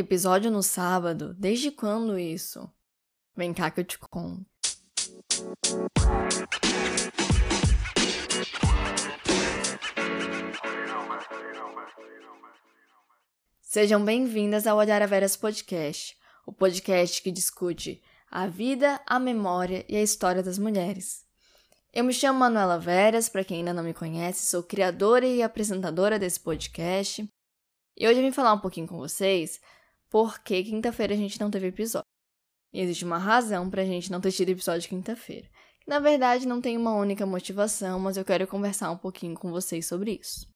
Episódio no sábado? Desde quando isso? Vem cá que eu te conto. Sejam bem-vindas ao Olhar a Veras Podcast, o podcast que discute a vida, a memória e a história das mulheres. Eu me chamo Manuela Veras, para quem ainda não me conhece, sou criadora e apresentadora desse podcast. E hoje eu vim falar um pouquinho com vocês porque quinta-feira a gente não teve episódio. E existe uma razão pra gente não ter tido episódio quinta-feira. Que na verdade não tem uma única motivação, mas eu quero conversar um pouquinho com vocês sobre isso.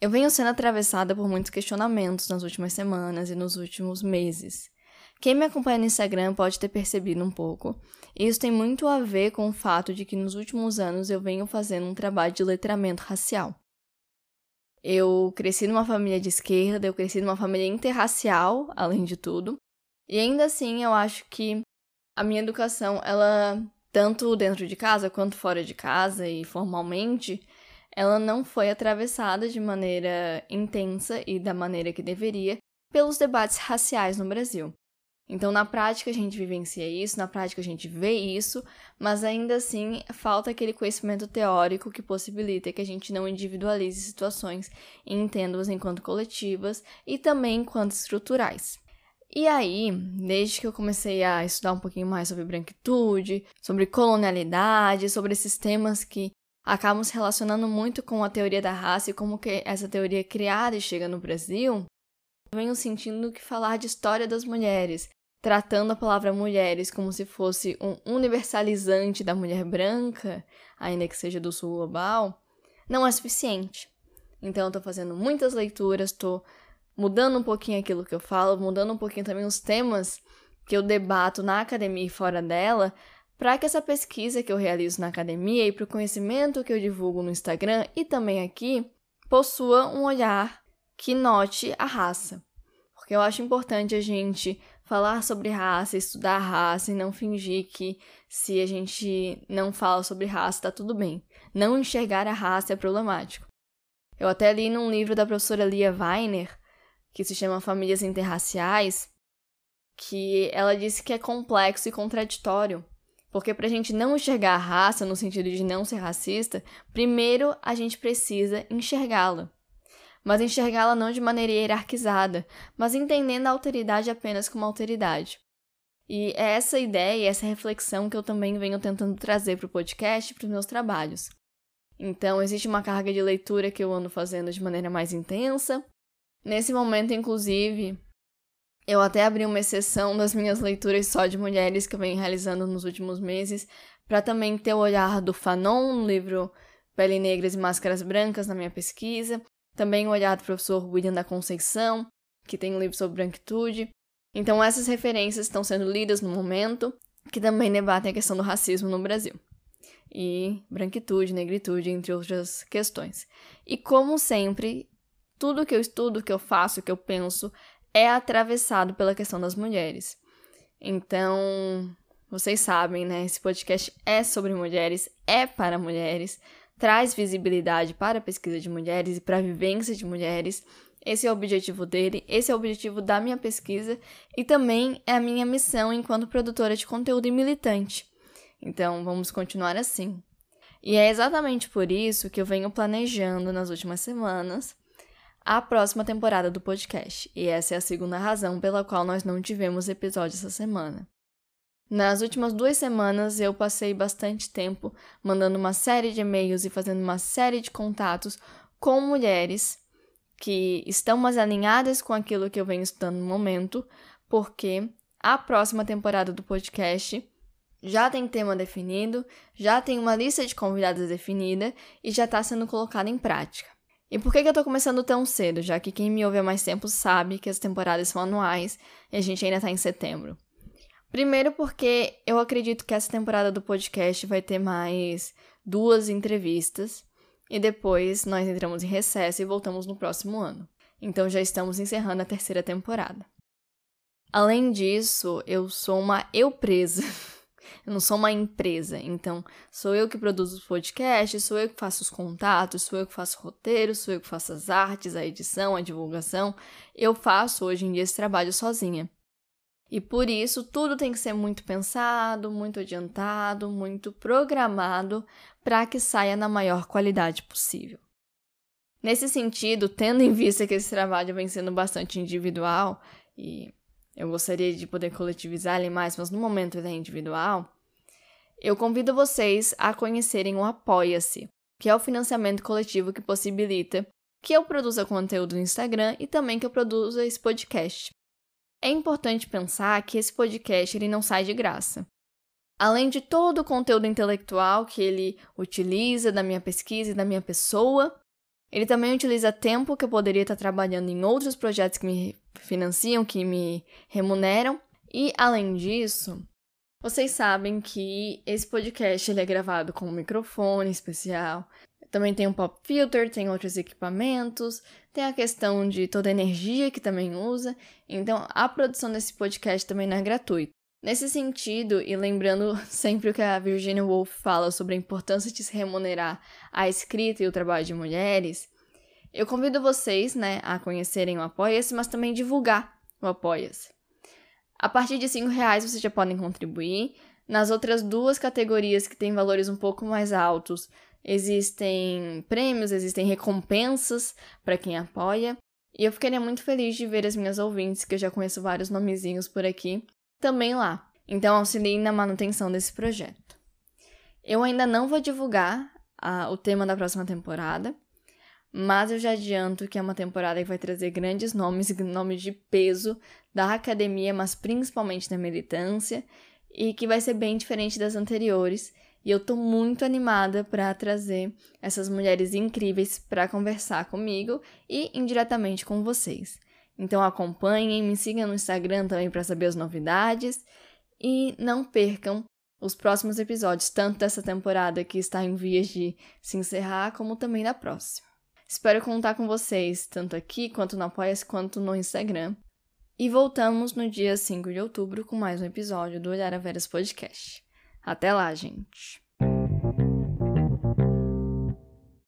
Eu venho sendo atravessada por muitos questionamentos nas últimas semanas e nos últimos meses. Quem me acompanha no Instagram pode ter percebido um pouco, e isso tem muito a ver com o fato de que nos últimos anos eu venho fazendo um trabalho de letramento racial. Eu cresci numa família de esquerda, eu cresci numa família interracial, além de tudo. E ainda assim, eu acho que a minha educação, ela tanto dentro de casa quanto fora de casa e formalmente, ela não foi atravessada de maneira intensa e da maneira que deveria pelos debates raciais no Brasil. Então, na prática, a gente vivencia isso, na prática, a gente vê isso, mas ainda assim falta aquele conhecimento teórico que possibilita que a gente não individualize situações e entenda-as enquanto coletivas e também enquanto estruturais. E aí, desde que eu comecei a estudar um pouquinho mais sobre branquitude, sobre colonialidade, sobre esses temas que acabam se relacionando muito com a teoria da raça e como que essa teoria é criada e chega no Brasil, venho sentindo que falar de história das mulheres, tratando a palavra mulheres como se fosse um universalizante da mulher branca, ainda que seja do sul global, não é suficiente. Então, eu tô fazendo muitas leituras, tô mudando um pouquinho aquilo que eu falo, mudando um pouquinho também os temas que eu debato na academia e fora dela, para que essa pesquisa que eu realizo na academia e para o conhecimento que eu divulgo no Instagram e também aqui possua um olhar que note a raça. Porque eu acho importante a gente falar sobre raça, estudar raça e não fingir que se a gente não fala sobre raça tá tudo bem. Não enxergar a raça é problemático. Eu até li num livro da professora Lia Weiner, que se chama Famílias Interraciais, que ela disse que é complexo e contraditório. Porque para a gente não enxergar a raça no sentido de não ser racista, primeiro a gente precisa enxergá-la mas enxergá-la não de maneira hierarquizada, mas entendendo a alteridade apenas como alteridade. E é essa ideia, essa reflexão que eu também venho tentando trazer para o podcast e para os meus trabalhos. Então, existe uma carga de leitura que eu ando fazendo de maneira mais intensa. Nesse momento, inclusive, eu até abri uma exceção das minhas leituras só de mulheres que eu venho realizando nos últimos meses, para também ter o olhar do Fanon no livro Pele Negras e Máscaras Brancas na minha pesquisa, também o olhar do professor William da Conceição, que tem um livro sobre branquitude. Então, essas referências estão sendo lidas no momento, que também debatem a questão do racismo no Brasil. E branquitude, negritude, entre outras questões. E como sempre, tudo que eu estudo, que eu faço, que eu penso, é atravessado pela questão das mulheres. Então, vocês sabem, né? Esse podcast é sobre mulheres, é para mulheres traz visibilidade para a pesquisa de mulheres e para a vivência de mulheres. Esse é o objetivo dele, esse é o objetivo da minha pesquisa e também é a minha missão enquanto produtora de conteúdo e militante. Então, vamos continuar assim. E é exatamente por isso que eu venho planejando nas últimas semanas a próxima temporada do podcast. E essa é a segunda razão pela qual nós não tivemos episódio essa semana. Nas últimas duas semanas, eu passei bastante tempo mandando uma série de e-mails e fazendo uma série de contatos com mulheres que estão mais alinhadas com aquilo que eu venho estudando no momento, porque a próxima temporada do podcast já tem tema definido, já tem uma lista de convidadas definida e já está sendo colocada em prática. E por que, que eu estou começando tão cedo, já que quem me ouve há mais tempo sabe que as temporadas são anuais e a gente ainda está em setembro? Primeiro, porque eu acredito que essa temporada do podcast vai ter mais duas entrevistas e depois nós entramos em recesso e voltamos no próximo ano. Então já estamos encerrando a terceira temporada. Além disso, eu sou uma eu presa. Eu não sou uma empresa, então sou eu que produzo os podcasts, sou eu que faço os contatos, sou eu que faço roteiros, sou eu que faço as artes, a edição, a divulgação. Eu faço hoje em dia esse trabalho sozinha. E por isso tudo tem que ser muito pensado, muito adiantado, muito programado para que saia na maior qualidade possível. Nesse sentido, tendo em vista que esse trabalho vem sendo bastante individual e eu gostaria de poder coletivizar ele mais, mas no momento ele é individual, eu convido vocês a conhecerem o Apoia-se, que é o financiamento coletivo que possibilita que eu produza conteúdo no Instagram e também que eu produza esse podcast. É importante pensar que esse podcast ele não sai de graça. Além de todo o conteúdo intelectual que ele utiliza da minha pesquisa e da minha pessoa, ele também utiliza tempo que eu poderia estar trabalhando em outros projetos que me financiam, que me remuneram. E além disso, vocês sabem que esse podcast ele é gravado com um microfone especial. Também tem um pop filter, tem outros equipamentos, tem a questão de toda a energia que também usa. Então, a produção desse podcast também não é gratuita. Nesse sentido, e lembrando sempre o que a Virginia Woolf fala sobre a importância de se remunerar a escrita e o trabalho de mulheres, eu convido vocês né, a conhecerem o Apoia-se, mas também divulgar o Apoia-se. A partir de R$ reais vocês já podem contribuir. Nas outras duas categorias que têm valores um pouco mais altos, existem prêmios, existem recompensas para quem apoia. E eu ficaria muito feliz de ver as minhas ouvintes, que eu já conheço vários nomezinhos por aqui, também lá. Então auxiliem na manutenção desse projeto. Eu ainda não vou divulgar a, o tema da próxima temporada, mas eu já adianto que é uma temporada que vai trazer grandes nomes, nomes de peso da academia, mas principalmente da militância, e que vai ser bem diferente das anteriores e eu tô muito animada para trazer essas mulheres incríveis para conversar comigo e indiretamente com vocês. Então acompanhem, me sigam no Instagram também para saber as novidades e não percam os próximos episódios, tanto dessa temporada que está em vias de se encerrar, como também da próxima. Espero contar com vocês, tanto aqui quanto no Apoia-se, quanto no Instagram. E voltamos no dia 5 de outubro com mais um episódio do Olhar a Veras Podcast. Até lá, gente!